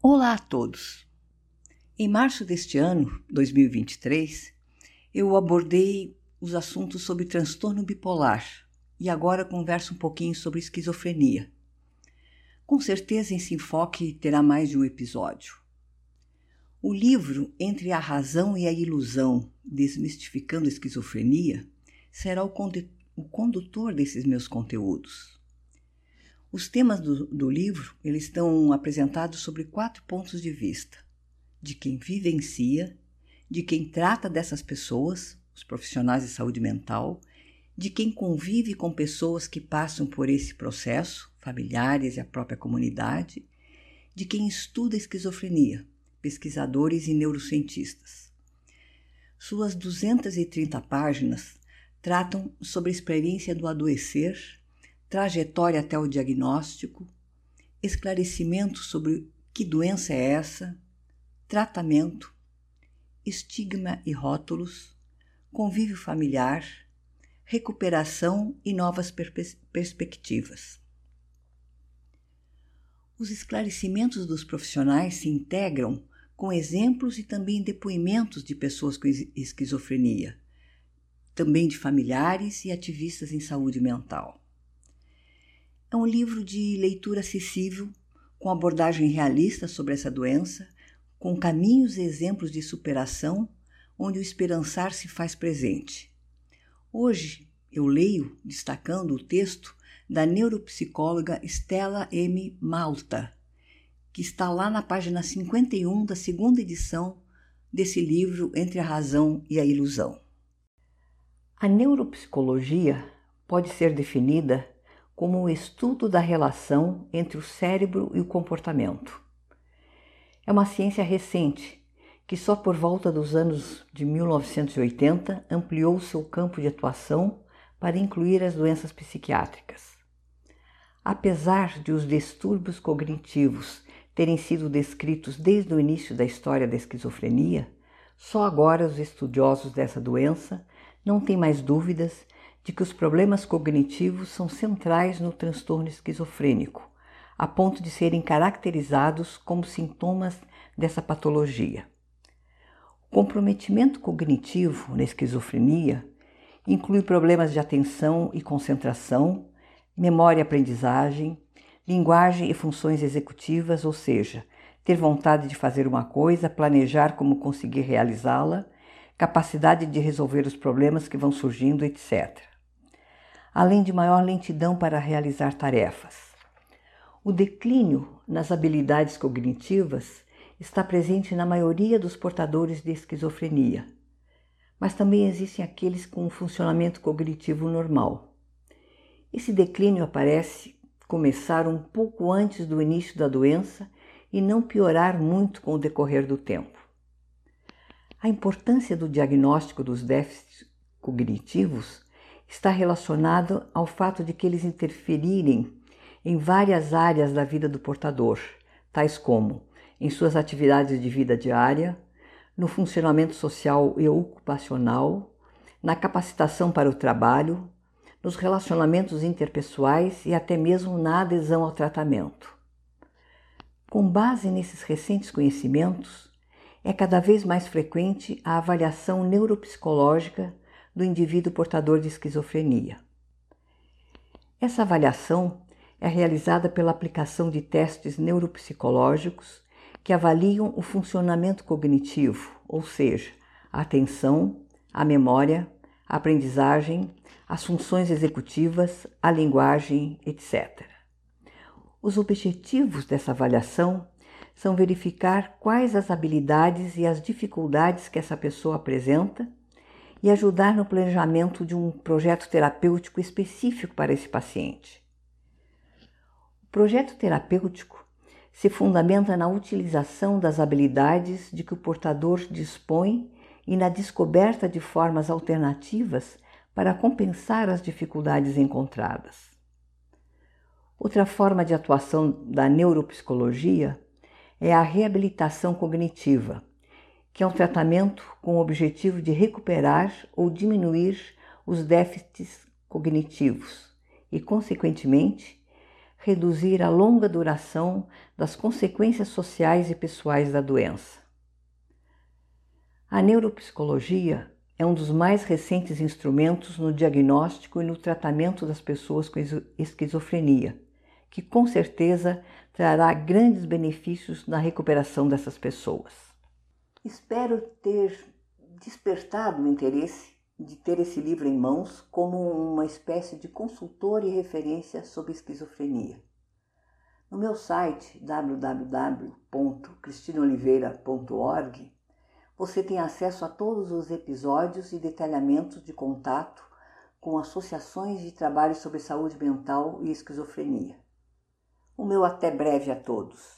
Olá a todos! Em março deste ano, 2023, eu abordei os assuntos sobre transtorno bipolar e agora converso um pouquinho sobre esquizofrenia. Com certeza esse enfoque terá mais de um episódio. O livro Entre a Razão e a Ilusão, Desmistificando a Esquizofrenia, será o, condutor desses meus conteúdos. Os temas do, do livro eles estão apresentados sobre quatro pontos de vista: de quem vivencia, de quem trata dessas pessoas, os profissionais de saúde mental, de quem convive com pessoas que passam por esse processo, familiares e a própria comunidade, de quem estuda esquizofrenia, pesquisadores e neurocientistas. Suas 230 páginas tratam sobre a experiência do adoecer trajetória até o diagnóstico, esclarecimento sobre que doença é essa, tratamento, estigma e rótulos, convívio familiar, recuperação e novas perspectivas. Os esclarecimentos dos profissionais se integram com exemplos e também depoimentos de pessoas com esquizofrenia, também de familiares e ativistas em saúde mental. É um livro de leitura acessível, com abordagem realista sobre essa doença, com caminhos e exemplos de superação, onde o esperançar se faz presente. Hoje eu leio destacando o texto da neuropsicóloga Stella M. Malta, que está lá na página 51 da segunda edição desse livro Entre a Razão e a Ilusão. A neuropsicologia pode ser definida como o estudo da relação entre o cérebro e o comportamento. É uma ciência recente que só por volta dos anos de 1980 ampliou seu campo de atuação para incluir as doenças psiquiátricas. Apesar de os distúrbios cognitivos terem sido descritos desde o início da história da esquizofrenia, só agora os estudiosos dessa doença não têm mais dúvidas de que os problemas cognitivos são centrais no transtorno esquizofrênico, a ponto de serem caracterizados como sintomas dessa patologia. O comprometimento cognitivo na esquizofrenia inclui problemas de atenção e concentração, memória e aprendizagem, linguagem e funções executivas, ou seja, ter vontade de fazer uma coisa, planejar como conseguir realizá-la, capacidade de resolver os problemas que vão surgindo, etc além de maior lentidão para realizar tarefas. O declínio nas habilidades cognitivas está presente na maioria dos portadores de esquizofrenia, mas também existem aqueles com um funcionamento cognitivo normal. Esse declínio aparece começar um pouco antes do início da doença e não piorar muito com o decorrer do tempo. A importância do diagnóstico dos déficits cognitivos está relacionado ao fato de que eles interferirem em várias áreas da vida do portador, tais como em suas atividades de vida diária, no funcionamento social e ocupacional, na capacitação para o trabalho, nos relacionamentos interpessoais e até mesmo na adesão ao tratamento. Com base nesses recentes conhecimentos, é cada vez mais frequente a avaliação neuropsicológica do indivíduo portador de esquizofrenia. Essa avaliação é realizada pela aplicação de testes neuropsicológicos que avaliam o funcionamento cognitivo, ou seja, a atenção, a memória, a aprendizagem, as funções executivas, a linguagem, etc. Os objetivos dessa avaliação são verificar quais as habilidades e as dificuldades que essa pessoa apresenta e ajudar no planejamento de um projeto terapêutico específico para esse paciente. O projeto terapêutico se fundamenta na utilização das habilidades de que o portador dispõe e na descoberta de formas alternativas para compensar as dificuldades encontradas. Outra forma de atuação da neuropsicologia é a reabilitação cognitiva, que é um tratamento com o objetivo de recuperar ou diminuir os déficits cognitivos e, consequentemente, reduzir a longa duração das consequências sociais e pessoais da doença. A neuropsicologia é um dos mais recentes instrumentos no diagnóstico e no tratamento das pessoas com esquizofrenia, que com certeza trará grandes benefícios na recuperação dessas pessoas. Espero ter despertado o interesse de ter esse livro em mãos como uma espécie de consultor e referência sobre esquizofrenia. No meu site www.cristinoliveira.org você tem acesso a todos os episódios e detalhamentos de contato com associações de trabalho sobre saúde mental e esquizofrenia. O meu até breve a todos.